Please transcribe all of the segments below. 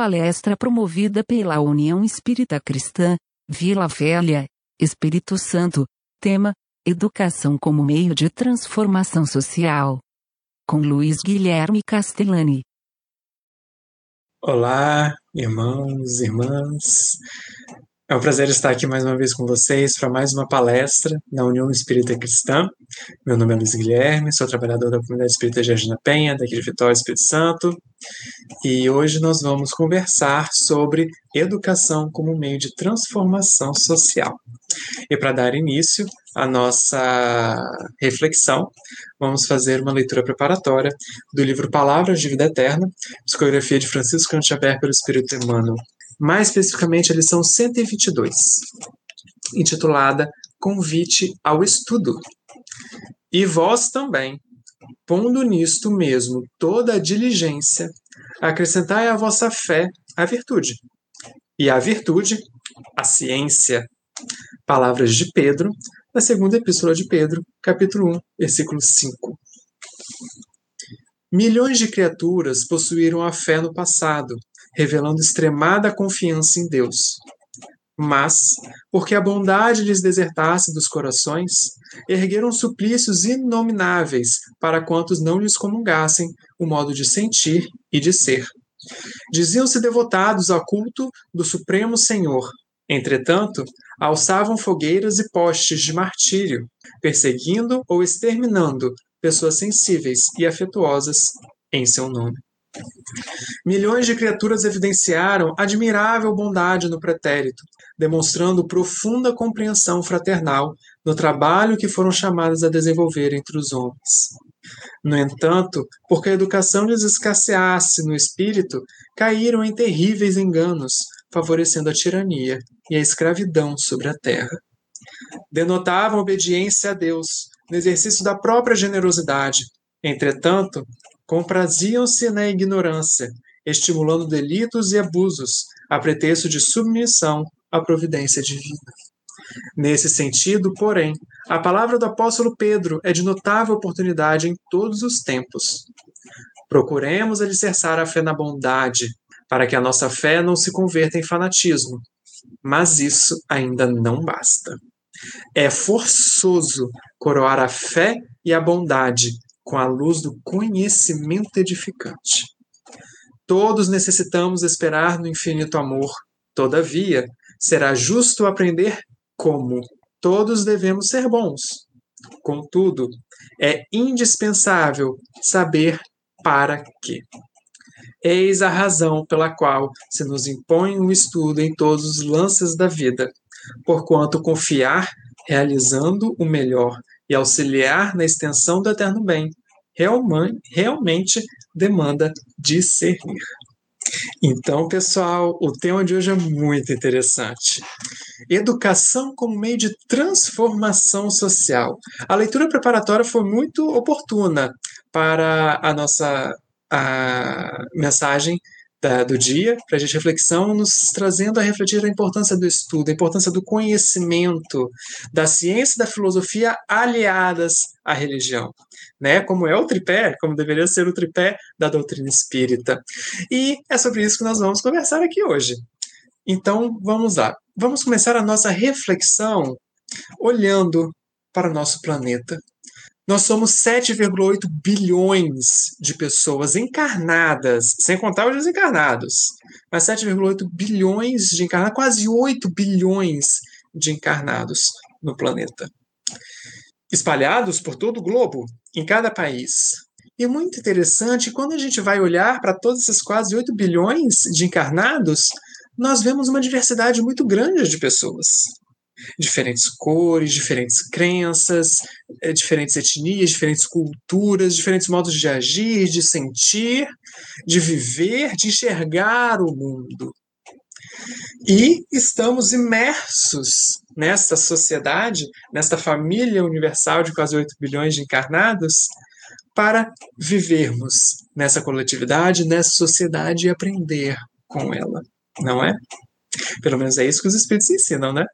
palestra promovida pela União Espírita Cristã, Vila Velha, Espírito Santo, tema: Educação como meio de transformação social. Com Luiz Guilherme Castellani. Olá, irmãos, irmãs. É um prazer estar aqui mais uma vez com vocês para mais uma palestra na União Espírita Cristã. Meu nome é Luiz Guilherme, sou trabalhador da Comunidade Espírita da Penha, daqui de Vitória, Espírito Santo. E hoje nós vamos conversar sobre educação como meio de transformação social. E para dar início à nossa reflexão, vamos fazer uma leitura preparatória do livro Palavras de Vida Eterna, psicografia de Francisco Cantiaber pelo Espírito Emmanuel mais especificamente a lição 122, intitulada Convite ao Estudo. E vós também, pondo nisto mesmo toda a diligência, acrescentai à vossa fé a virtude, e a virtude, a ciência. Palavras de Pedro, na segunda epístola de Pedro, capítulo 1, versículo 5. Milhões de criaturas possuíram a fé no passado, revelando extremada confiança em Deus. Mas, porque a bondade lhes desertasse dos corações, ergueram suplícios inomináveis para quantos não lhes comungassem o modo de sentir e de ser. Diziam-se devotados ao culto do Supremo Senhor. Entretanto, alçavam fogueiras e postes de martírio, perseguindo ou exterminando pessoas sensíveis e afetuosas em seu nome. Milhões de criaturas evidenciaram admirável bondade no pretérito, demonstrando profunda compreensão fraternal no trabalho que foram chamadas a desenvolver entre os homens. No entanto, porque a educação lhes escasseasse no espírito, caíram em terríveis enganos, favorecendo a tirania e a escravidão sobre a terra. Denotavam obediência a Deus, no exercício da própria generosidade. Entretanto, compraziam-se na ignorância, estimulando delitos e abusos, a pretexto de submissão à providência divina. Nesse sentido, porém, a palavra do apóstolo Pedro é de notável oportunidade em todos os tempos. Procuremos alicerçar a fé na bondade, para que a nossa fé não se converta em fanatismo. Mas isso ainda não basta. É forçoso coroar a fé e a bondade com a luz do conhecimento edificante. Todos necessitamos esperar no infinito amor. Todavia, será justo aprender como. Todos devemos ser bons. Contudo, é indispensável saber para quê. Eis a razão pela qual se nos impõe o um estudo em todos os lances da vida, porquanto confiar, realizando o melhor e auxiliar na extensão do eterno bem, realmente demanda discernir. Então, pessoal, o tema de hoje é muito interessante. Educação como meio de transformação social. A leitura preparatória foi muito oportuna para a nossa a mensagem da, do dia, para a gente reflexão, nos trazendo a refletir a importância do estudo, a importância do conhecimento, da ciência e da filosofia aliadas à religião, né? Como é o tripé, como deveria ser o tripé da doutrina espírita. E é sobre isso que nós vamos conversar aqui hoje. Então, vamos lá. Vamos começar a nossa reflexão olhando para o nosso planeta, nós somos 7,8 bilhões de pessoas encarnadas, sem contar os desencarnados. Mas 7,8 bilhões de encarnados, quase 8 bilhões de encarnados no planeta. Espalhados por todo o globo, em cada país. E muito interessante, quando a gente vai olhar para todos esses quase 8 bilhões de encarnados, nós vemos uma diversidade muito grande de pessoas diferentes cores, diferentes crenças, eh, diferentes etnias, diferentes culturas, diferentes modos de agir, de sentir, de viver, de enxergar o mundo. E estamos imersos nesta sociedade, nesta família universal de quase 8 bilhões de encarnados, para vivermos nessa coletividade, nessa sociedade e aprender com ela, não é? Pelo menos é isso que os espíritos ensinam, né?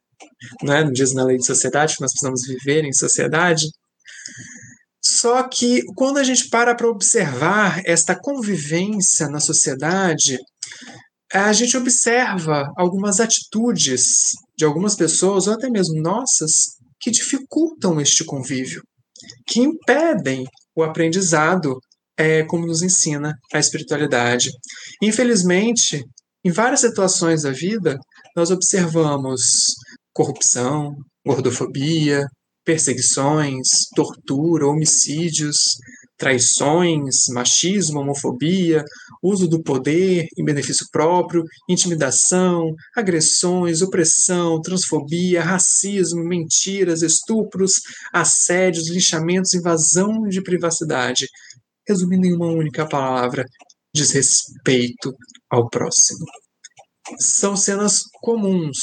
Não é? diz na lei de sociedade que nós precisamos viver em sociedade. Só que quando a gente para para observar esta convivência na sociedade, a gente observa algumas atitudes de algumas pessoas, ou até mesmo nossas, que dificultam este convívio, que impedem o aprendizado, é, como nos ensina a espiritualidade. Infelizmente, em várias situações da vida, nós observamos corrupção, gordofobia, perseguições, tortura, homicídios, traições, machismo, homofobia, uso do poder em benefício próprio, intimidação, agressões, opressão, transfobia, racismo, mentiras, estupros, assédios, linchamentos, invasão de privacidade. Resumindo em uma única palavra, desrespeito ao próximo. São cenas comuns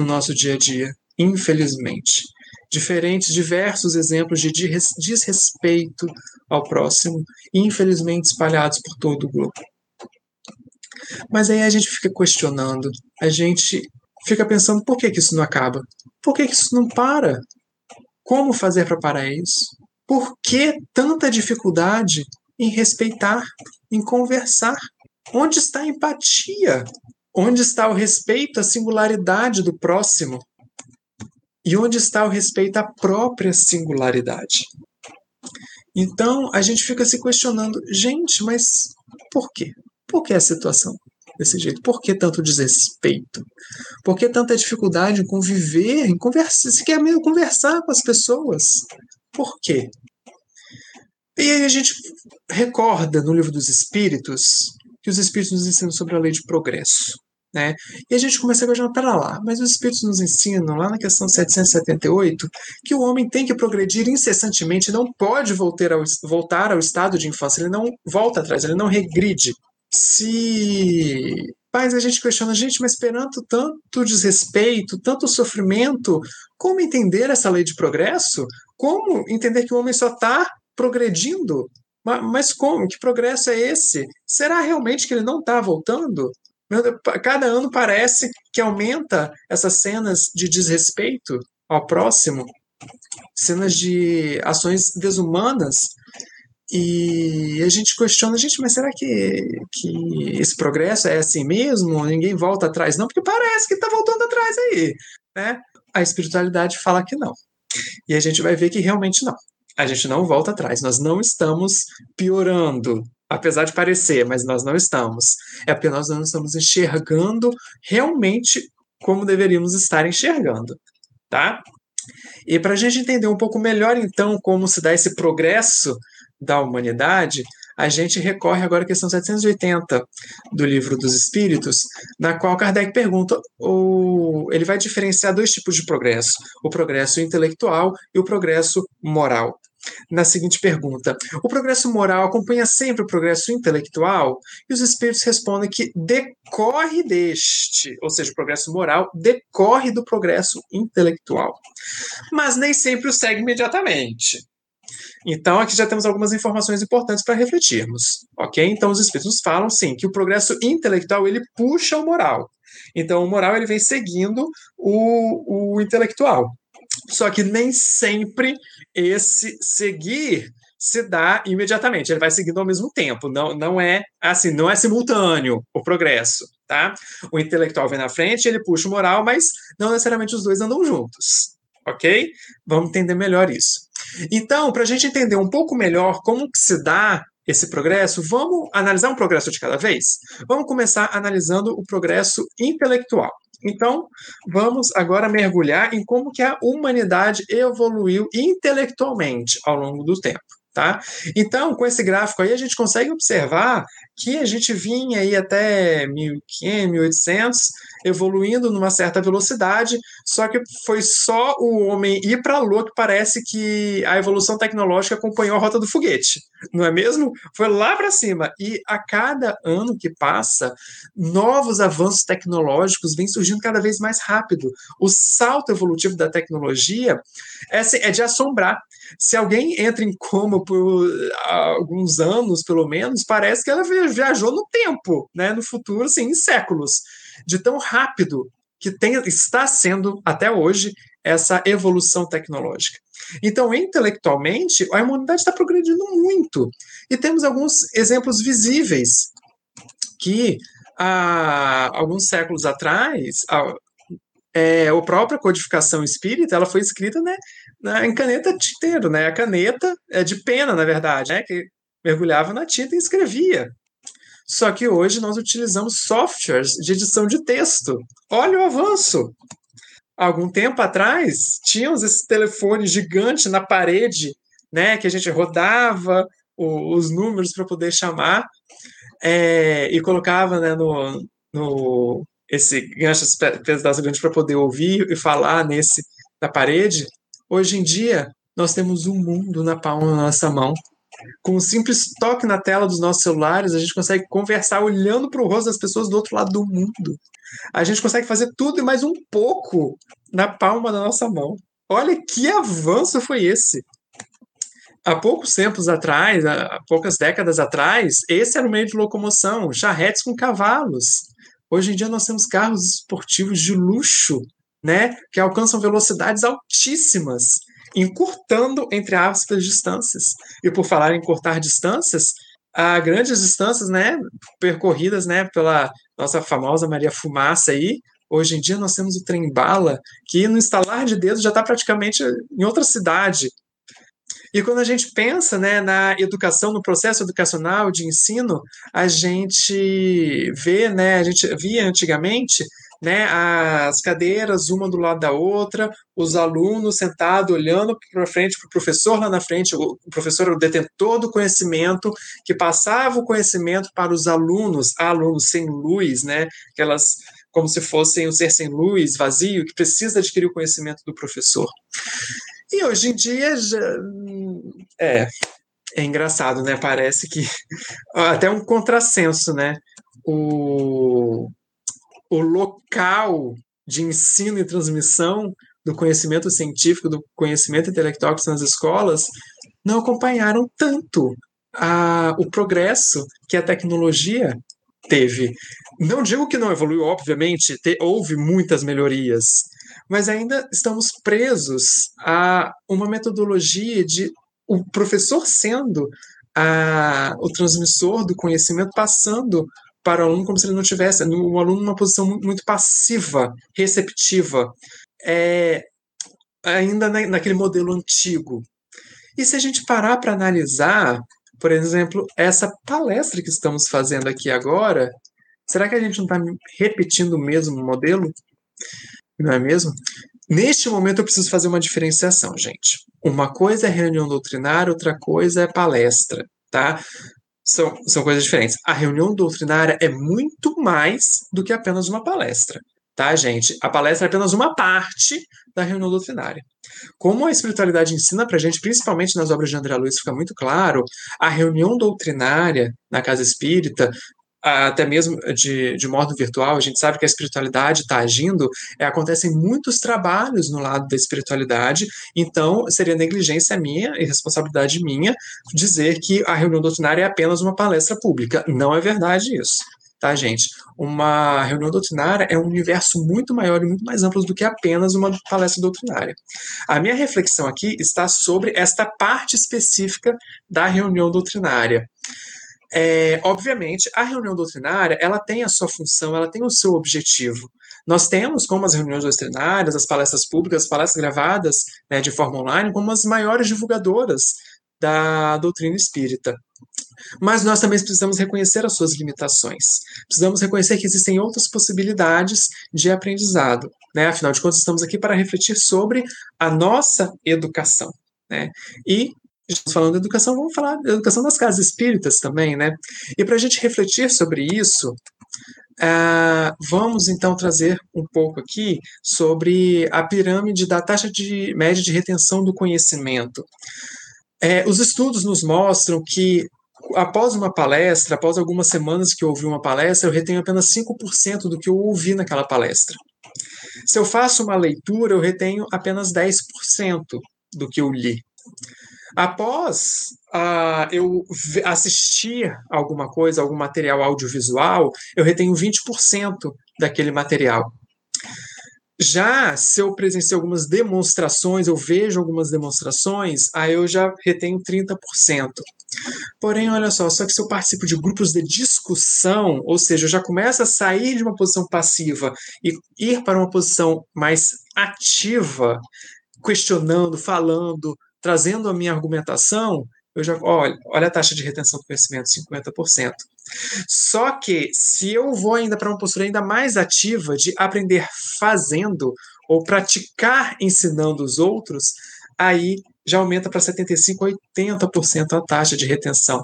no nosso dia a dia, infelizmente diferentes, diversos exemplos de desrespeito ao próximo, infelizmente espalhados por todo o globo. Mas aí a gente fica questionando, a gente fica pensando por que, que isso não acaba? Por que, que isso não para? Como fazer para parar isso? Por que tanta dificuldade em respeitar, em conversar? Onde está a empatia? Onde está o respeito à singularidade do próximo? E onde está o respeito à própria singularidade? Então a gente fica se questionando, gente, mas por quê? Por que a situação desse jeito? Por que tanto desrespeito? Por que tanta dificuldade em conviver, em conversar, se quer mesmo conversar com as pessoas? Por quê? E aí a gente recorda no livro dos Espíritos que os Espíritos nos ensinam sobre a lei de progresso. Né? E a gente começa a questionar, para lá, mas os Espíritos nos ensinam, lá na questão 778, que o homem tem que progredir incessantemente, não pode voltar ao, voltar ao estado de infância, ele não volta atrás, ele não regride. Se. Mas a gente questiona, gente, mas perante tanto desrespeito, tanto sofrimento, como entender essa lei de progresso? Como entender que o homem só está progredindo? Mas como? Que progresso é esse? Será realmente que ele não está voltando? Cada ano parece que aumenta essas cenas de desrespeito ao próximo, cenas de ações desumanas, e a gente questiona, gente, mas será que, que esse progresso é assim mesmo? Ninguém volta atrás? Não, porque parece que está voltando atrás aí. Né? A espiritualidade fala que não. E a gente vai ver que realmente não. A gente não volta atrás. Nós não estamos piorando apesar de parecer, mas nós não estamos. É porque nós não estamos enxergando realmente como deveríamos estar enxergando, tá? E para a gente entender um pouco melhor, então, como se dá esse progresso da humanidade, a gente recorre agora à questão 780 do Livro dos Espíritos, na qual Kardec pergunta, ou ele vai diferenciar dois tipos de progresso: o progresso intelectual e o progresso moral na seguinte pergunta: O progresso moral acompanha sempre o progresso intelectual? E os espíritos respondem que decorre deste, ou seja, o progresso moral decorre do progresso intelectual. Mas nem sempre o segue imediatamente. Então, aqui já temos algumas informações importantes para refletirmos, ok? Então, os espíritos falam, sim, que o progresso intelectual, ele puxa o moral. Então, o moral, ele vem seguindo o, o intelectual. Só que nem sempre esse seguir se dá imediatamente, ele vai seguindo ao mesmo tempo, não, não é assim, não é simultâneo o progresso, tá? O intelectual vem na frente, ele puxa o moral, mas não necessariamente os dois andam juntos, ok? Vamos entender melhor isso. Então, para a gente entender um pouco melhor como que se dá esse progresso, vamos analisar um progresso de cada vez? Vamos começar analisando o progresso intelectual. Então, vamos agora mergulhar em como que a humanidade evoluiu intelectualmente ao longo do tempo. Tá? Então, com esse gráfico aí, a gente consegue observar que a gente vinha aí até 1500, 1800, evoluindo numa certa velocidade, só que foi só o homem ir para a Lua que parece que a evolução tecnológica acompanhou a rota do foguete, não é mesmo? Foi lá para cima. E a cada ano que passa, novos avanços tecnológicos vêm surgindo cada vez mais rápido. O salto evolutivo da tecnologia é, assim, é de assombrar. Se alguém entra em coma por alguns anos, pelo menos, parece que ela viajou no tempo, né? no futuro, assim, em séculos de tão rápido que tem, está sendo até hoje essa evolução tecnológica. Então, intelectualmente, a humanidade está progredindo muito. E temos alguns exemplos visíveis que há alguns séculos atrás, a, é, a própria codificação espírita ela foi escrita né, na, em caneta tinteiro, né? A caneta é de pena, na verdade, né? Que mergulhava na tinta e escrevia. Só que hoje nós utilizamos softwares de edição de texto. Olha o avanço! Algum tempo atrás, tínhamos esse telefone gigante na parede, né? Que a gente rodava o, os números para poder chamar é, e colocava né, no, no esse gancho pedaço grande para poder ouvir e falar nesse da parede. Hoje em dia, nós temos um mundo na palma da nossa mão. Com um simples toque na tela dos nossos celulares, a gente consegue conversar olhando para o rosto das pessoas do outro lado do mundo. A gente consegue fazer tudo e mais um pouco na palma da nossa mão. Olha que avanço foi esse! há poucos tempos atrás, há poucas décadas atrás, esse era o meio de locomoção, charretes com cavalos. Hoje em dia nós temos carros esportivos de luxo, né, que alcançam velocidades altíssimas, encurtando entre aspas distâncias. E por falar em cortar distâncias, há grandes distâncias, né, percorridas, né, pela nossa famosa Maria Fumaça aí, Hoje em dia nós temos o trem bala, que no instalar de dedos já está praticamente em outra cidade, e quando a gente pensa né, na educação, no processo educacional de ensino, a gente vê, né, a gente via antigamente né, as cadeiras uma do lado da outra, os alunos sentados olhando para frente, para o professor lá na frente, o professor era o detentor do conhecimento, que passava o conhecimento para os alunos, alunos sem luz, né, aquelas como se fossem um ser sem luz, vazio, que precisa adquirir o conhecimento do professor. E hoje em dia já, é, é engraçado, né? Parece que até um contrassenso, né? O, o local de ensino e transmissão do conhecimento científico, do conhecimento intelectual que são as escolas, não acompanharam tanto a, o progresso que a tecnologia teve. Não digo que não evoluiu, obviamente, te, houve muitas melhorias, mas ainda estamos presos a uma metodologia de o professor sendo a, o transmissor do conhecimento, passando para o aluno como se ele não tivesse, o aluno numa posição muito passiva, receptiva, é, ainda na, naquele modelo antigo. E se a gente parar para analisar, por exemplo, essa palestra que estamos fazendo aqui agora, será que a gente não está repetindo o mesmo modelo? Não é mesmo? Neste momento eu preciso fazer uma diferenciação, gente. Uma coisa é reunião doutrinária, outra coisa é palestra, tá? São, são coisas diferentes. A reunião doutrinária é muito mais do que apenas uma palestra, tá, gente? A palestra é apenas uma parte da reunião doutrinária. Como a espiritualidade ensina para gente, principalmente nas obras de André Luiz, fica muito claro, a reunião doutrinária na casa espírita até mesmo de, de modo virtual, a gente sabe que a espiritualidade está agindo, é, acontecem muitos trabalhos no lado da espiritualidade, então seria negligência minha e responsabilidade minha dizer que a reunião doutrinária é apenas uma palestra pública. Não é verdade isso. Tá, gente? Uma reunião doutrinária é um universo muito maior e muito mais amplo do que apenas uma palestra doutrinária. A minha reflexão aqui está sobre esta parte específica da reunião doutrinária. É, obviamente, a reunião doutrinária ela tem a sua função, ela tem o seu objetivo. Nós temos, como as reuniões doutrinárias, as palestras públicas, as palestras gravadas né, de forma online, como as maiores divulgadoras da doutrina espírita. Mas nós também precisamos reconhecer as suas limitações. Precisamos reconhecer que existem outras possibilidades de aprendizado. Né? Afinal de contas, estamos aqui para refletir sobre a nossa educação. Né? E estamos falando de educação, vamos falar da educação das casas espíritas também, né? E para a gente refletir sobre isso, uh, vamos então trazer um pouco aqui sobre a pirâmide da taxa de média de retenção do conhecimento. É, os estudos nos mostram que após uma palestra, após algumas semanas que eu ouvi uma palestra, eu retenho apenas 5% do que eu ouvi naquela palestra. Se eu faço uma leitura, eu retenho apenas 10% do que eu li. Após uh, eu assistir alguma coisa, algum material audiovisual, eu retenho 20% daquele material. Já se eu presenciei algumas demonstrações, eu vejo algumas demonstrações, aí eu já retenho 30%. Porém, olha só, só que se eu participo de grupos de discussão, ou seja, eu já começo a sair de uma posição passiva e ir para uma posição mais ativa, questionando, falando, trazendo a minha argumentação, eu já olha, olha a taxa de retenção do conhecimento, 50%. Só que se eu vou ainda para uma postura ainda mais ativa de aprender fazendo ou praticar ensinando os outros, aí já aumenta para 75%, 80% a taxa de retenção.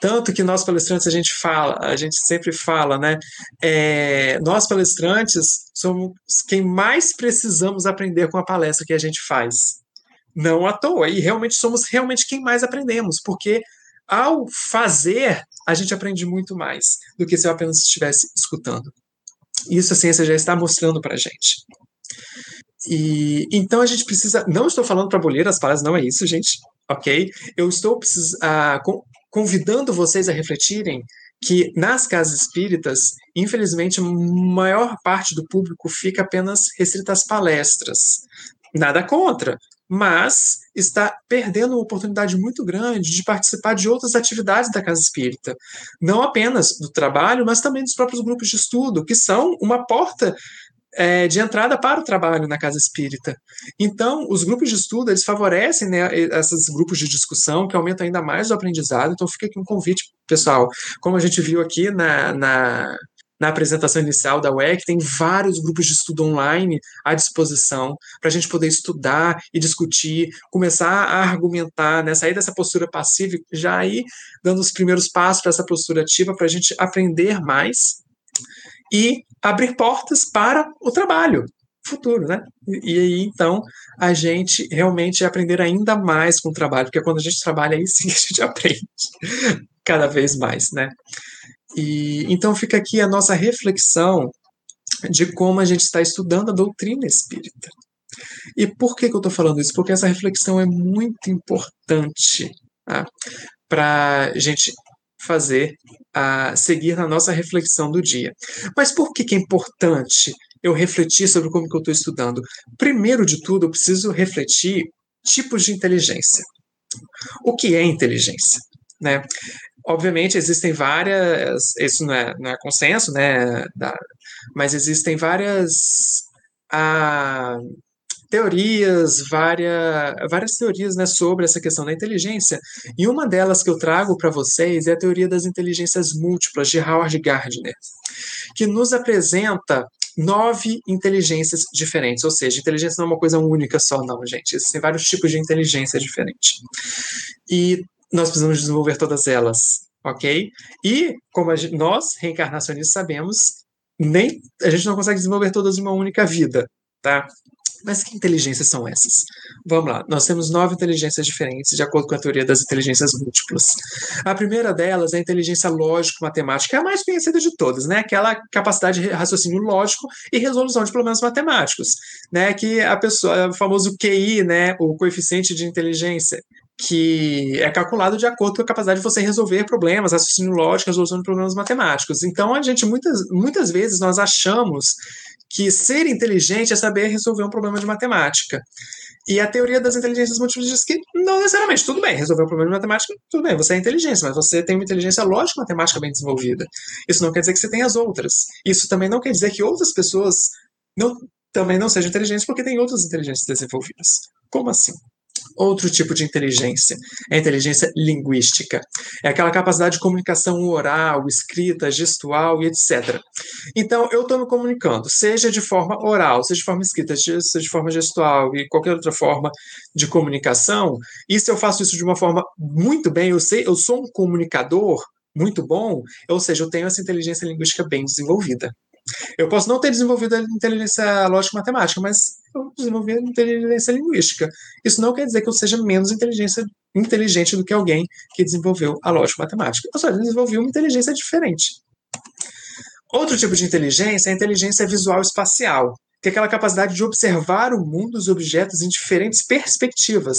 Tanto que nós palestrantes, a gente fala, a gente sempre fala, né? É, nós palestrantes somos quem mais precisamos aprender com a palestra que a gente faz. Não à toa. E realmente somos realmente quem mais aprendemos, porque ao fazer, a gente aprende muito mais do que se eu apenas estivesse escutando. Isso a ciência já está mostrando para a gente. E então a gente precisa. Não estou falando para abolir as palestras, não é isso, gente. Ok? Eu estou uh, convidando vocês a refletirem que nas casas espíritas, infelizmente, a maior parte do público fica apenas restrita às palestras. Nada contra, mas está perdendo uma oportunidade muito grande de participar de outras atividades da casa espírita, não apenas do trabalho, mas também dos próprios grupos de estudo, que são uma porta é, de entrada para o trabalho na casa espírita. Então, os grupos de estudo, eles favorecem né, esses grupos de discussão, que aumentam ainda mais o aprendizado. Então, fica aqui um convite, pessoal. Como a gente viu aqui na, na, na apresentação inicial da UEC, tem vários grupos de estudo online à disposição para a gente poder estudar e discutir, começar a argumentar, né, sair dessa postura passiva, já ir dando os primeiros passos para essa postura ativa, para a gente aprender mais e abrir portas para o trabalho futuro, né? E, aí, então, a gente realmente aprender ainda mais com o trabalho, porque quando a gente trabalha, aí sim a gente aprende cada vez mais, né? E então fica aqui a nossa reflexão de como a gente está estudando a doutrina espírita. E por que, que eu estou falando isso? Porque essa reflexão é muito importante tá? para a gente fazer, a seguir na nossa reflexão do dia. Mas por que, que é importante eu refletir sobre como que eu estou estudando? Primeiro de tudo, eu preciso refletir tipos de inteligência. O que é inteligência? Né? Obviamente, existem várias, isso não é, não é consenso, né, da, mas existem várias ah, teorias, várias, várias teorias né, sobre essa questão da inteligência, e uma delas que eu trago para vocês é a teoria das inteligências múltiplas, de Howard Gardner, que nos apresenta nove inteligências diferentes, ou seja, inteligência não é uma coisa única só, não, gente, existem vários tipos de inteligência diferente. E nós precisamos desenvolver todas elas, ok? E, como gente, nós, reencarnacionistas, sabemos, nem a gente não consegue desenvolver todas em uma única vida, tá? Mas que inteligências são essas? Vamos lá, nós temos nove inteligências diferentes, de acordo com a teoria das inteligências múltiplas. A primeira delas é a inteligência lógico-matemática, é a mais conhecida de todas, né? Aquela capacidade de raciocínio lógico e resolução de problemas matemáticos, né? Que a pessoa, o famoso QI, né? O coeficiente de inteligência, que é calculado de acordo com a capacidade de você resolver problemas, raciocínio lógico, resolução de problemas matemáticos. Então, a gente, muitas, muitas vezes, nós achamos que ser inteligente é saber resolver um problema de matemática. E a teoria das inteligências múltiplas diz que não necessariamente, tudo bem, resolver um problema de matemática, tudo bem, você é inteligência, mas você tem uma inteligência lógica matemática bem desenvolvida. Isso não quer dizer que você tem as outras. Isso também não quer dizer que outras pessoas não, também não sejam inteligentes porque tem outras inteligências desenvolvidas. Como assim? Outro tipo de inteligência, é a inteligência linguística. É aquela capacidade de comunicação oral, escrita, gestual e etc. Então, eu estou me comunicando, seja de forma oral, seja de forma escrita, seja de forma gestual e qualquer outra forma de comunicação, e se eu faço isso de uma forma muito bem, eu sei, eu sou um comunicador muito bom, ou seja, eu tenho essa inteligência linguística bem desenvolvida. Eu posso não ter desenvolvido a inteligência lógica matemática, mas eu desenvolvi inteligência linguística. Isso não quer dizer que eu seja menos inteligência, inteligente do que alguém que desenvolveu a lógica matemática. Eu só desenvolvi uma inteligência diferente. Outro tipo de inteligência é a inteligência visual espacial, que é aquela capacidade de observar o mundo, os objetos em diferentes perspectivas.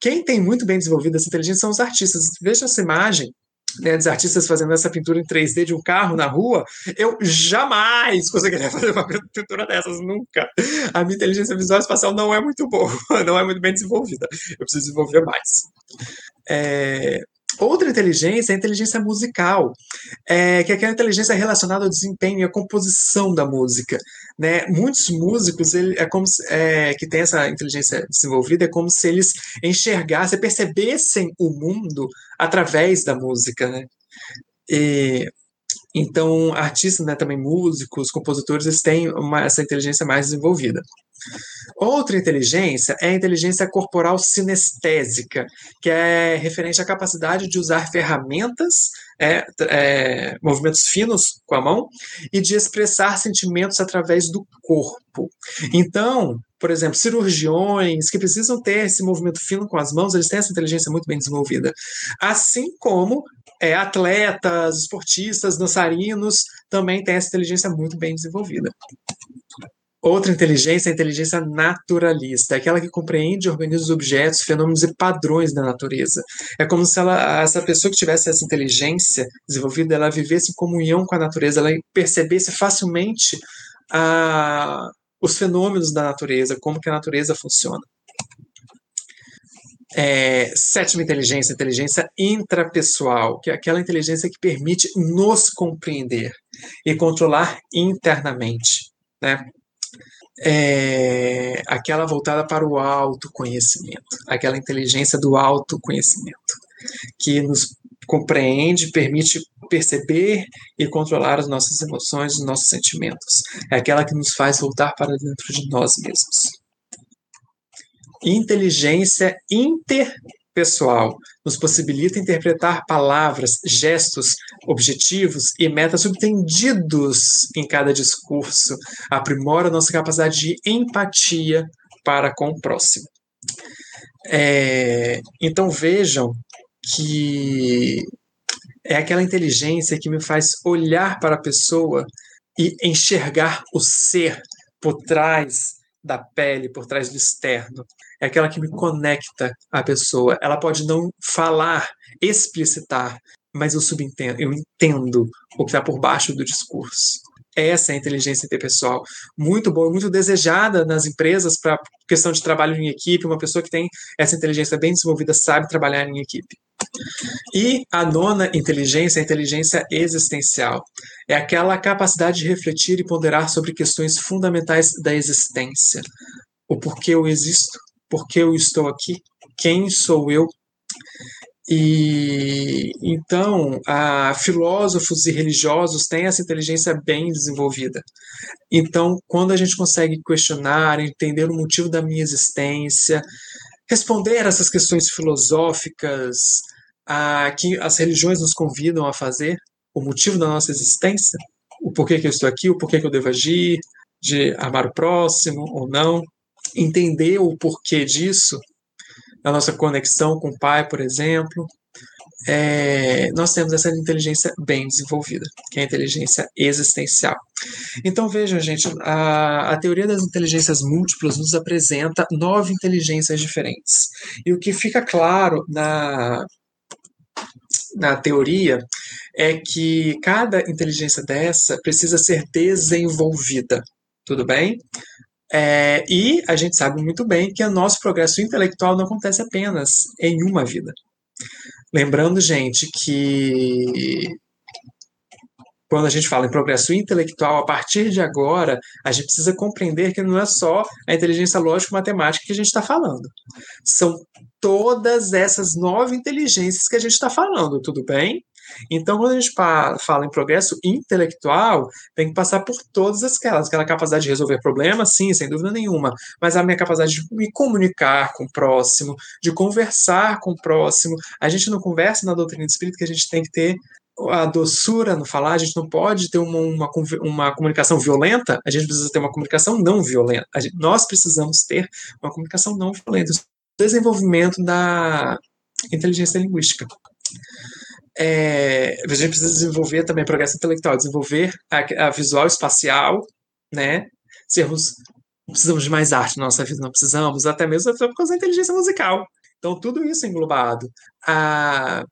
Quem tem muito bem desenvolvida essa inteligência são os artistas. Veja essa imagem né, dos artistas fazendo essa pintura em 3D de um carro na rua, eu jamais conseguiria fazer uma pintura dessas, nunca. A minha inteligência visual espacial não é muito boa, não é muito bem desenvolvida. Eu preciso desenvolver mais. É... Outra inteligência é a inteligência musical, é, que é aquela inteligência relacionada ao desempenho e à composição da música. Né? Muitos músicos ele, é como se, é, que têm essa inteligência desenvolvida é como se eles enxergassem, percebessem o mundo através da música. Né? E, então, artistas, né, também músicos, compositores, eles têm uma, essa inteligência mais desenvolvida. Outra inteligência é a inteligência corporal sinestésica, que é referente à capacidade de usar ferramentas, é, é, movimentos finos com a mão, e de expressar sentimentos através do corpo. Então, por exemplo, cirurgiões que precisam ter esse movimento fino com as mãos, eles têm essa inteligência muito bem desenvolvida. Assim como é, atletas, esportistas, dançarinos também têm essa inteligência muito bem desenvolvida. Outra inteligência é a inteligência naturalista, aquela que compreende e organiza os objetos, fenômenos e padrões da natureza. É como se ela, essa pessoa que tivesse essa inteligência desenvolvida, ela vivesse em comunhão com a natureza, ela percebesse facilmente ah, os fenômenos da natureza, como que a natureza funciona. É, sétima inteligência, inteligência intrapessoal, que é aquela inteligência que permite nos compreender e controlar internamente, né? É, aquela voltada para o autoconhecimento, aquela inteligência do autoconhecimento, que nos compreende, permite perceber e controlar as nossas emoções, os nossos sentimentos. É aquela que nos faz voltar para dentro de nós mesmos inteligência interpessoal nos possibilita interpretar palavras, gestos, objetivos e metas subtendidos em cada discurso, aprimora nossa capacidade de empatia para com o próximo. É, então vejam que é aquela inteligência que me faz olhar para a pessoa e enxergar o ser por trás da pele, por trás do externo. É aquela que me conecta à pessoa. Ela pode não falar, explicitar, mas eu subentendo, eu entendo o que está por baixo do discurso. Essa é a inteligência interpessoal. Muito boa, muito desejada nas empresas para questão de trabalho em equipe. Uma pessoa que tem essa inteligência bem desenvolvida sabe trabalhar em equipe. E a nona inteligência, a inteligência existencial, é aquela capacidade de refletir e ponderar sobre questões fundamentais da existência. O porquê eu existo, por que eu estou aqui, quem sou eu. E então, a, filósofos e religiosos têm essa inteligência bem desenvolvida. Então, quando a gente consegue questionar, entender o motivo da minha existência, responder essas questões filosóficas, a, que as religiões nos convidam a fazer, o motivo da nossa existência, o porquê que eu estou aqui, o porquê que eu devo agir, de amar o próximo ou não, entender o porquê disso, da nossa conexão com o Pai, por exemplo, é, nós temos essa inteligência bem desenvolvida, que é a inteligência existencial. Então vejam, gente, a, a teoria das inteligências múltiplas nos apresenta nove inteligências diferentes. E o que fica claro na, na teoria é que cada inteligência dessa precisa ser desenvolvida, tudo bem? É, e a gente sabe muito bem que o nosso progresso intelectual não acontece apenas em uma vida. Lembrando, gente, que quando a gente fala em progresso intelectual, a partir de agora, a gente precisa compreender que não é só a inteligência lógico-matemática que a gente está falando. São todas essas nove inteligências que a gente está falando, tudo bem? Então, quando a gente fala em progresso intelectual, tem que passar por todas aquelas, aquela capacidade de resolver problemas, sim, sem dúvida nenhuma, mas a minha capacidade de me comunicar com o próximo, de conversar com o próximo. A gente não conversa na doutrina espírita que a gente tem que ter a doçura no falar, a gente não pode ter uma, uma, uma comunicação violenta, a gente precisa ter uma comunicação não violenta. Gente, nós precisamos ter uma comunicação não violenta. Desenvolvimento da inteligência linguística. É, a gente precisa desenvolver também progresso intelectual, desenvolver a, a visual espacial, né? Sermos, precisamos de mais arte na nossa vida, não precisamos, até mesmo por causa da inteligência musical. Então, tudo isso englobado. A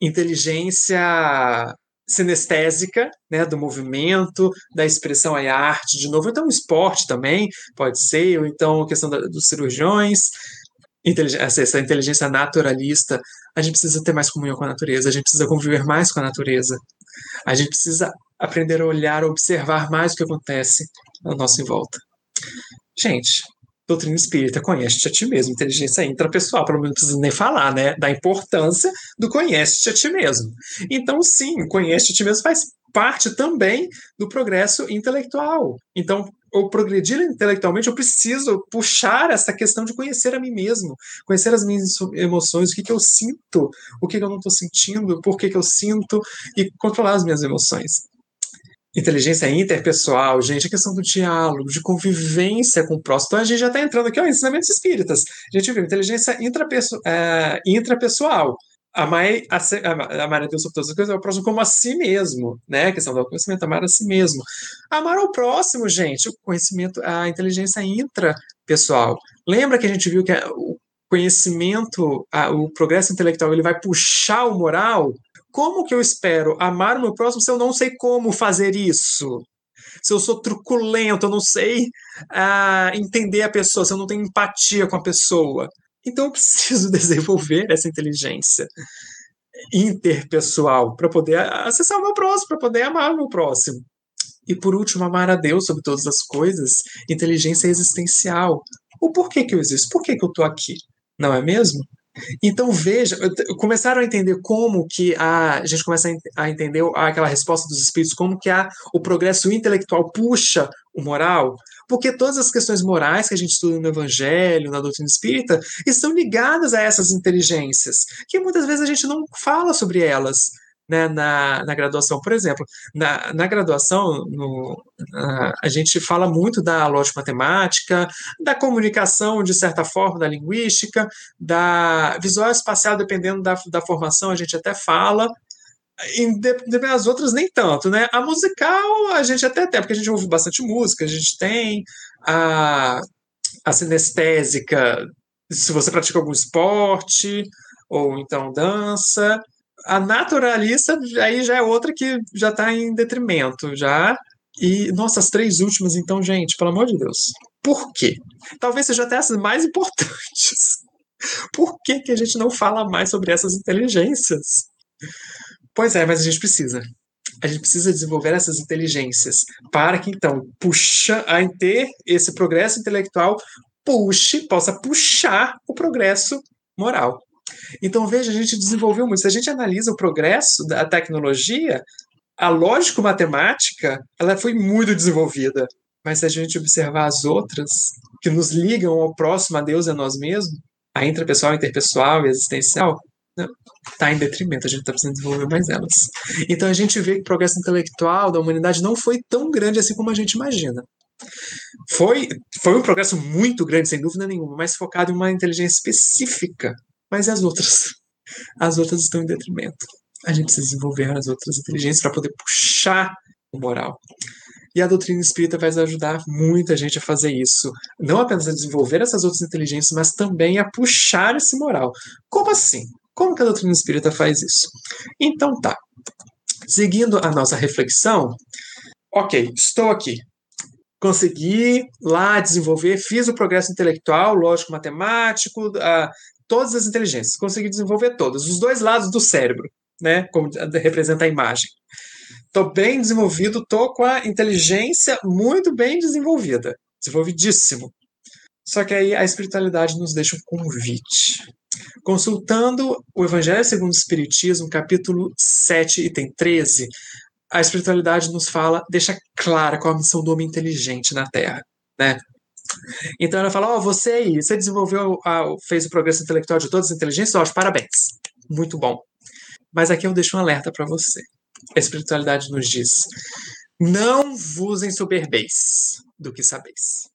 inteligência sinestésica, né, do movimento, da expressão e arte, de novo, então o esporte também pode ser, ou então a questão da, dos cirurgiões, essa inteligência naturalista, a gente precisa ter mais comunhão com a natureza, a gente precisa conviver mais com a natureza, a gente precisa aprender a olhar, observar mais o que acontece ao nosso em volta. Gente, doutrina espírita, conhece-te a ti mesmo, inteligência intrapessoal, pelo menos não precisa nem falar, né, da importância do conhece-te a ti mesmo. Então, sim, conhece-te a ti mesmo faz parte também do progresso intelectual. Então, ou progredir intelectualmente, eu preciso puxar essa questão de conhecer a mim mesmo, conhecer as minhas emoções, o que, que eu sinto, o que, que eu não estou sentindo, por que, que eu sinto, e controlar as minhas emoções. Inteligência interpessoal, gente, a questão do diálogo, de convivência com o próximo. Então a gente já está entrando aqui, ó, ensinamentos espíritas. A gente viu inteligência intrapessoal, é, intrapessoal a, a, amar a Deus sobre todas as coisas, é o próximo como a si mesmo, né? A questão do conhecimento, amar a si mesmo. Amar ao próximo, gente, o conhecimento, a inteligência intrapessoal. Lembra que a gente viu que o conhecimento, a, o progresso intelectual, ele vai puxar o moral? Como que eu espero amar o meu próximo se eu não sei como fazer isso? Se eu sou truculento, eu não sei uh, entender a pessoa, se eu não tenho empatia com a pessoa. Então eu preciso desenvolver essa inteligência interpessoal para poder acessar o meu próximo, para poder amar o meu próximo. E por último, amar a Deus sobre todas as coisas, inteligência existencial. O porquê que eu existo? Por que, que eu estou aqui? Não é mesmo? Então veja, começaram a entender como que a, a gente começa a entender aquela resposta dos espíritos, como que a, o progresso intelectual puxa o moral, porque todas as questões morais que a gente estuda no Evangelho, na doutrina espírita, estão ligadas a essas inteligências, que muitas vezes a gente não fala sobre elas né, na, na graduação. Por exemplo, na, na graduação, no, a, a gente fala muito da lógica matemática, da comunicação, de certa forma, da linguística, da visual espacial, dependendo da, da formação, a gente até fala, as outras nem tanto, né? A musical a gente até tem, porque a gente ouve bastante música, a gente tem a, a sinestésica, se você pratica algum esporte, ou então dança, a naturalista aí já é outra que já está em detrimento, já. E, nossa, as três últimas, então, gente, pelo amor de Deus. Por quê? Talvez seja até as mais importantes. Por que, que a gente não fala mais sobre essas inteligências? Pois é, mas a gente precisa. A gente precisa desenvolver essas inteligências para que, então, puxa, a ter esse progresso intelectual puxe, possa puxar o progresso moral. Então, veja, a gente desenvolveu muito. Se a gente analisa o progresso da tecnologia, a lógico-matemática ela foi muito desenvolvida. Mas se a gente observar as outras, que nos ligam ao próximo, a Deus e a nós mesmos, a intrapessoal, interpessoal e existencial, está em detrimento, a gente está precisando desenvolver mais elas. Então a gente vê que o progresso intelectual da humanidade não foi tão grande assim como a gente imagina. Foi, foi um progresso muito grande, sem dúvida nenhuma, mas focado em uma inteligência específica mas e as outras? As outras estão em detrimento. A gente precisa desenvolver as outras inteligências para poder puxar o moral. E a doutrina espírita vai ajudar muita gente a fazer isso. Não apenas a desenvolver essas outras inteligências, mas também a puxar esse moral. Como assim? Como que a doutrina espírita faz isso? Então tá. Seguindo a nossa reflexão, ok, estou aqui. Consegui lá desenvolver, fiz o progresso intelectual, lógico, matemático, uh, todas as inteligências, consegui desenvolver todas, os dois lados do cérebro, né, como representa a imagem. Estou bem desenvolvido, estou com a inteligência muito bem desenvolvida, desenvolvidíssimo. Só que aí a espiritualidade nos deixa um convite. Consultando o Evangelho segundo o Espiritismo, capítulo 7, item 13, a espiritualidade nos fala, deixa clara qual a missão do homem inteligente na Terra. Né? Então ela fala: Ó, oh, você aí, você desenvolveu, fez o progresso intelectual de todas as inteligências, ó, parabéns. Muito bom. Mas aqui eu deixo um alerta para você. A espiritualidade nos diz: não vos ensoberbeis do que sabeis.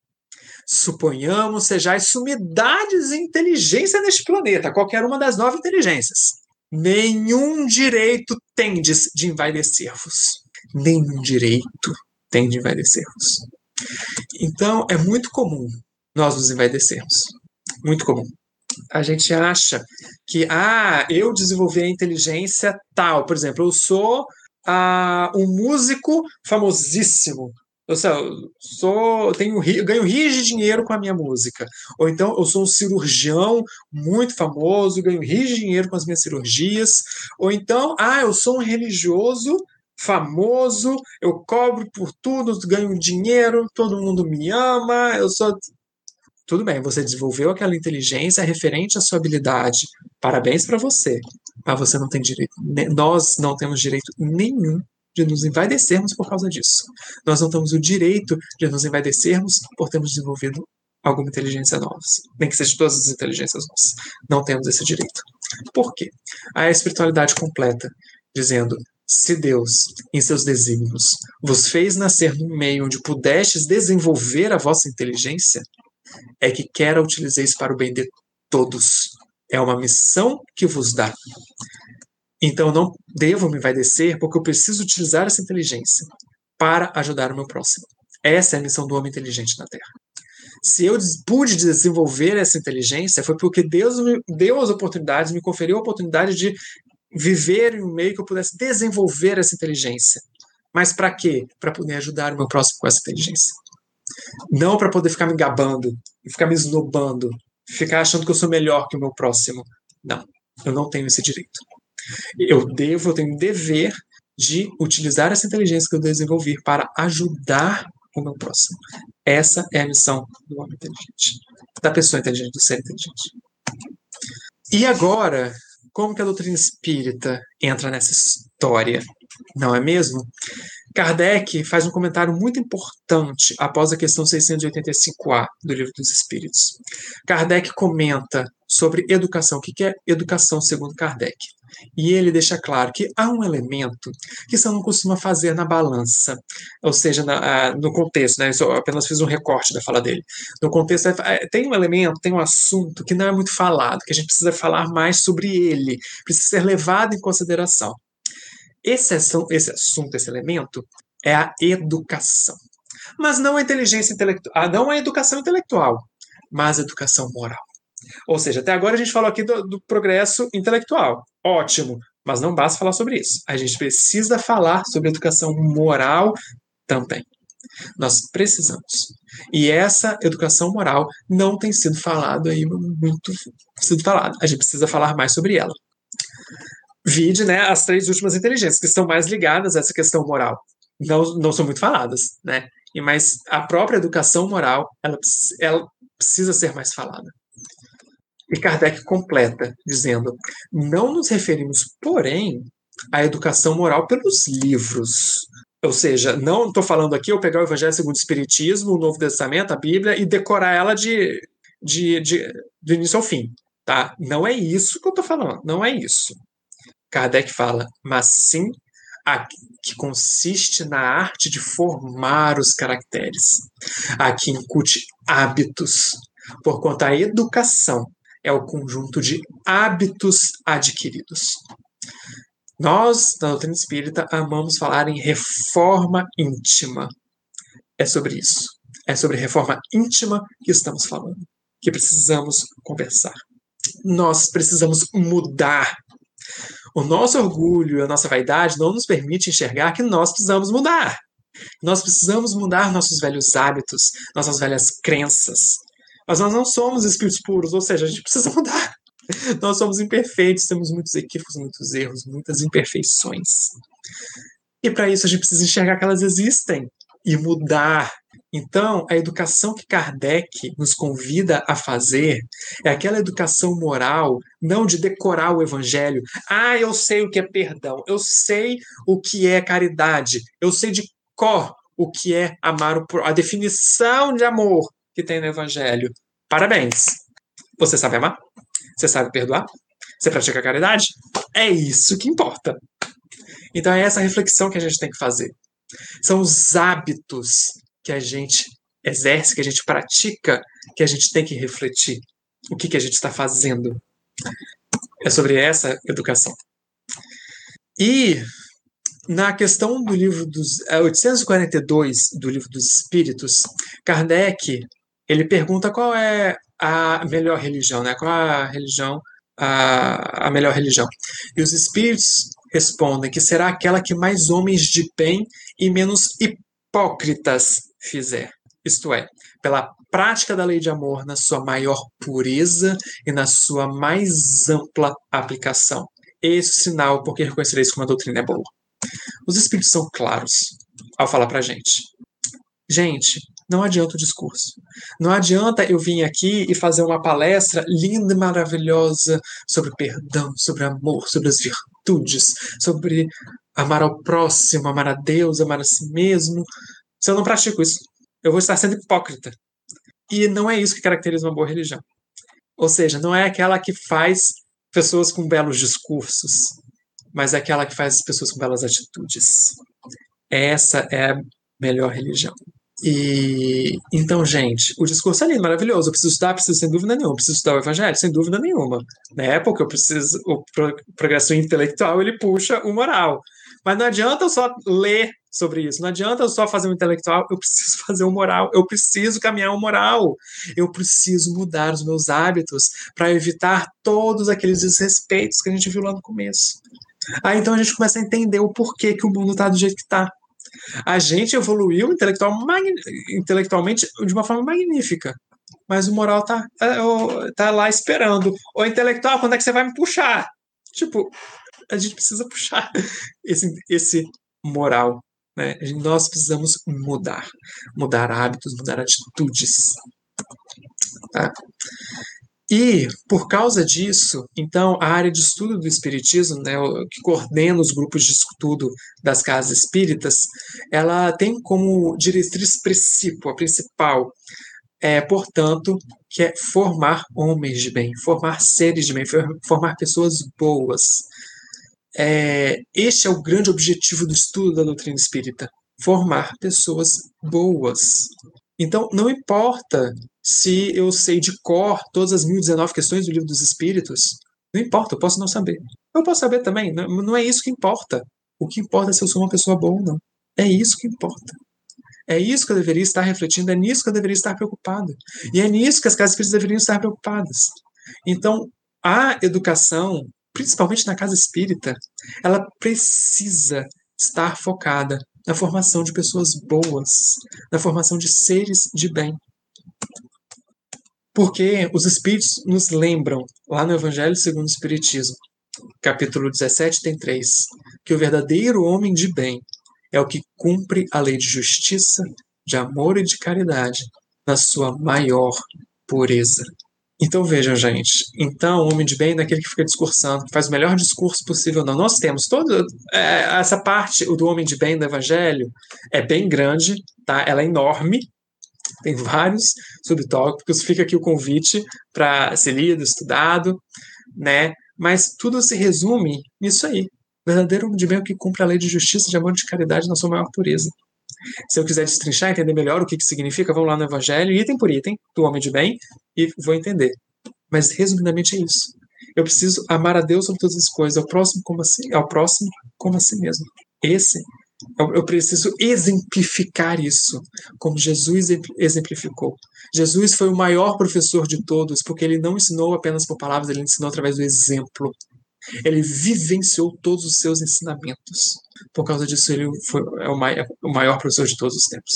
Suponhamos sejais sumidades em inteligência neste planeta, qualquer uma das nove inteligências. Nenhum direito tendes de envaidecer-vos. Nenhum direito tem de envaidecer-vos. Então, é muito comum nós nos envaidecermos. Muito comum. A gente acha que, ah, eu desenvolvi a inteligência tal. Por exemplo, eu sou ah, um músico famosíssimo. Eu, sei, eu sou, tenho, ganho rios de dinheiro com a minha música. Ou então eu sou um cirurgião muito famoso, ganho rios de dinheiro com as minhas cirurgias. Ou então, ah, eu sou um religioso famoso, eu cobro por tudo, ganho dinheiro, todo mundo me ama, eu sou. Tudo bem, você desenvolveu aquela inteligência referente à sua habilidade. Parabéns para você. Mas você não tem direito. Nós não temos direito nenhum de nos envaidecermos por causa disso. Nós não temos o direito de nos envaidecermos por termos desenvolvido alguma inteligência nova, nem que seja todas as inteligências nossas. Não temos esse direito. Por quê? A espiritualidade completa, dizendo: se Deus, em seus desígnios, vos fez nascer num meio onde pudestes desenvolver a vossa inteligência, é que quer a utilizeis para o bem de todos. É uma missão que vos dá. Então não devo me envaidecer porque eu preciso utilizar essa inteligência para ajudar o meu próximo. Essa é a missão do homem inteligente na Terra. Se eu pude desenvolver essa inteligência, foi porque Deus me deu as oportunidades, me conferiu a oportunidade de viver em um meio que eu pudesse desenvolver essa inteligência. Mas para quê? Para poder ajudar o meu próximo com essa inteligência. Não para poder ficar me gabando, ficar me esnobando, ficar achando que eu sou melhor que o meu próximo. Não, eu não tenho esse direito. Eu devo, eu tenho um dever de utilizar essa inteligência que eu desenvolvi para ajudar o meu próximo. Essa é a missão do homem inteligente, da pessoa inteligente, do ser inteligente. E agora, como que a doutrina espírita entra nessa história? Não é mesmo? Kardec faz um comentário muito importante após a questão 685A do Livro dos Espíritos. Kardec comenta sobre educação. O que é educação segundo Kardec? E ele deixa claro que há um elemento que você não costuma fazer na balança, ou seja, na, no contexto, né? Eu apenas fiz um recorte da fala dele. No contexto, é, tem um elemento, tem um assunto que não é muito falado, que a gente precisa falar mais sobre ele, precisa ser levado em consideração. Esse, esse assunto, esse elemento, é a educação. Mas não a inteligência intelectual, ah, não a educação intelectual, mas a educação moral. Ou seja, até agora a gente falou aqui do, do progresso intelectual. Ótimo, mas não basta falar sobre isso. A gente precisa falar sobre educação moral também. Nós precisamos. E essa educação moral não tem sido falado aí muito sido falado. A gente precisa falar mais sobre ela. Vide, né, as três últimas inteligências que estão mais ligadas a essa questão moral. Não, não são muito faladas, né? E mas a própria educação moral, ela, ela precisa ser mais falada. E Kardec completa, dizendo: Não nos referimos, porém, à educação moral pelos livros. Ou seja, não estou falando aqui eu pegar o Evangelho segundo o Espiritismo, o Novo Testamento, a Bíblia, e decorar ela de, de, de, do início ao fim. Tá? Não é isso que eu estou falando, não é isso. Kardec fala, mas sim a que consiste na arte de formar os caracteres, a que incute hábitos, porquanto a educação é o conjunto de hábitos adquiridos. Nós, da doutrina espírita, amamos falar em reforma íntima. É sobre isso. É sobre reforma íntima que estamos falando, que precisamos conversar. Nós precisamos mudar. O nosso orgulho a nossa vaidade não nos permite enxergar que nós precisamos mudar. Nós precisamos mudar nossos velhos hábitos, nossas velhas crenças, mas nós não somos espíritos puros, ou seja, a gente precisa mudar. Nós somos imperfeitos, temos muitos equívocos, muitos erros, muitas imperfeições. E para isso a gente precisa enxergar que elas existem e mudar. Então, a educação que Kardec nos convida a fazer é aquela educação moral, não de decorar o evangelho. Ah, eu sei o que é perdão, eu sei o que é caridade, eu sei de cor o que é amar o a definição de amor que tem no Evangelho. Parabéns! Você sabe amar? Você sabe perdoar? Você pratica caridade? É isso que importa. Então é essa reflexão que a gente tem que fazer. São os hábitos que a gente exerce, que a gente pratica, que a gente tem que refletir. O que, que a gente está fazendo? É sobre essa educação. E na questão do livro dos é, 842 do livro dos Espíritos, Kardec ele pergunta qual é a melhor religião, né? Qual é a religião, a, a melhor religião? E os espíritos respondem que será aquela que mais homens de bem e menos hipócritas fizer. Isto é, pela prática da lei de amor na sua maior pureza e na sua mais ampla aplicação. Esse é sinal porque reconhecereis como a doutrina é boa. Os espíritos são claros ao falar para gente. Gente, não adianta o discurso. Não adianta eu vir aqui e fazer uma palestra linda e maravilhosa sobre perdão, sobre amor, sobre as virtudes, sobre amar ao próximo, amar a Deus, amar a si mesmo. Se eu não pratico isso, eu vou estar sendo hipócrita. E não é isso que caracteriza uma boa religião. Ou seja, não é aquela que faz pessoas com belos discursos, mas é aquela que faz as pessoas com belas atitudes. Essa é a melhor religião. E então, gente, o discurso é lindo, maravilhoso. Eu preciso estudar, preciso sem dúvida nenhuma. Eu preciso estudar o evangelho, sem dúvida nenhuma. Né? Porque eu preciso, o progresso intelectual ele puxa o moral. Mas não adianta eu só ler sobre isso. Não adianta eu só fazer um intelectual, eu preciso fazer um moral, eu preciso caminhar um moral. Eu preciso mudar os meus hábitos para evitar todos aqueles desrespeitos que a gente viu lá no começo. Aí então a gente começa a entender o porquê que o mundo está do jeito que está. A gente evoluiu intelectual, intelectualmente de uma forma magnífica. Mas o moral tá, é, tá lá esperando. O intelectual, quando é que você vai me puxar? Tipo, a gente precisa puxar esse, esse moral. Né? Nós precisamos mudar. Mudar hábitos, mudar atitudes. Tá? E, por causa disso, então, a área de estudo do Espiritismo, né, que coordena os grupos de estudo das casas espíritas, ela tem como diretriz princípio, a principal, é, portanto, que é formar homens de bem, formar seres de bem, formar pessoas boas. É, este é o grande objetivo do estudo da doutrina espírita, formar pessoas boas. Então, não importa se eu sei de cor todas as 1019 questões do livro dos Espíritos. Não importa, eu posso não saber. Eu posso saber também, não, é isso que importa. O que importa é se eu sou uma pessoa boa ou não. É isso que importa. É isso que eu deveria estar refletindo, é nisso que eu deveria estar preocupado. E é nisso que as casas espíritas deveriam estar preocupadas. Então, a educação, principalmente na casa espírita, ela precisa estar focada na formação de pessoas boas, na formação de seres de bem. Porque os Espíritos nos lembram, lá no Evangelho segundo o Espiritismo, capítulo 17, tem 3, que o verdadeiro homem de bem é o que cumpre a lei de justiça, de amor e de caridade na sua maior pureza. Então vejam, gente. Então, o homem de bem é aquele que fica discursando, que faz o melhor discurso possível. Não, nós temos toda é, essa parte do homem de bem do Evangelho é bem grande, tá? Ela é enorme, tem vários subtópicos, fica aqui o convite para ser lido, estudado, né? Mas tudo se resume nisso aí. O verdadeiro homem de bem é o que cumpre a lei de justiça, de amor e de caridade na sua maior pureza. Se eu quiser destrinchar, entender melhor o que, que significa, vamos lá no Evangelho, item por item, do homem de bem, e vou entender. Mas, resumidamente, é isso. Eu preciso amar a Deus sobre todas as coisas, ao próximo como a si, ao próximo como a si mesmo. Esse eu, preciso exemplificar isso, como Jesus exemplificou. Jesus foi o maior professor de todos, porque ele não ensinou apenas por palavras, ele ensinou através do exemplo. Ele vivenciou todos os seus ensinamentos. Por causa disso, ele foi é o, maior, o maior professor de todos os tempos.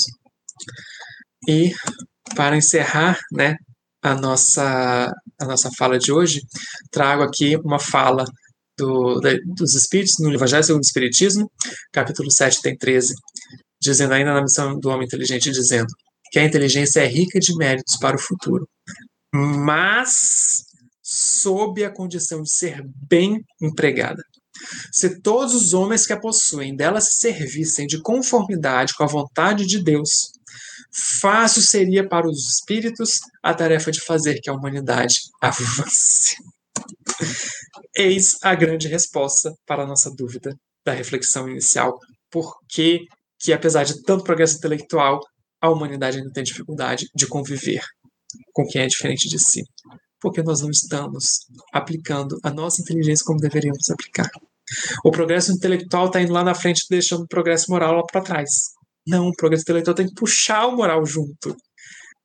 E, para encerrar né, a, nossa, a nossa fala de hoje, trago aqui uma fala do, dos Espíritos, no Evangelho segundo o Espiritismo, capítulo 7, tem 13, dizendo ainda na missão do homem inteligente, dizendo que a inteligência é rica de méritos para o futuro, mas sob a condição de ser bem empregada. Se todos os homens que a possuem dela se servissem de conformidade com a vontade de Deus, fácil seria para os espíritos a tarefa de fazer que a humanidade avance. Eis a grande resposta para a nossa dúvida da reflexão inicial. Por que, que apesar de tanto progresso intelectual, a humanidade ainda tem dificuldade de conviver com quem é diferente de si? Porque nós não estamos aplicando a nossa inteligência como deveríamos aplicar. O progresso intelectual está indo lá na frente, deixando o progresso moral lá para trás. Não, o progresso intelectual tem que puxar o moral junto.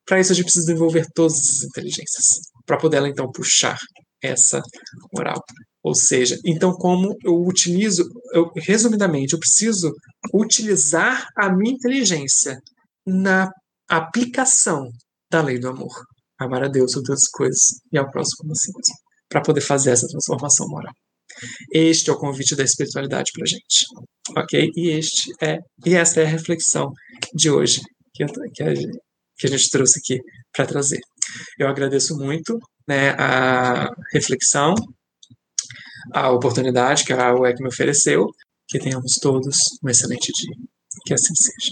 Para isso, a gente precisa desenvolver todas as inteligências, para poder ela então puxar essa moral. Ou seja, então como eu utilizo, eu, resumidamente, eu preciso utilizar a minha inteligência na aplicação da lei do amor. Amar a Deus sobre todas as coisas e ao próximo como a si mesmo. Para poder fazer essa transformação moral. Este é o convite da espiritualidade para a gente. Ok? E, este é, e essa é a reflexão de hoje que, eu, que, a, que a gente trouxe aqui para trazer. Eu agradeço muito né, a reflexão, a oportunidade que a UEC me ofereceu. Que tenhamos todos um excelente dia. Que assim seja.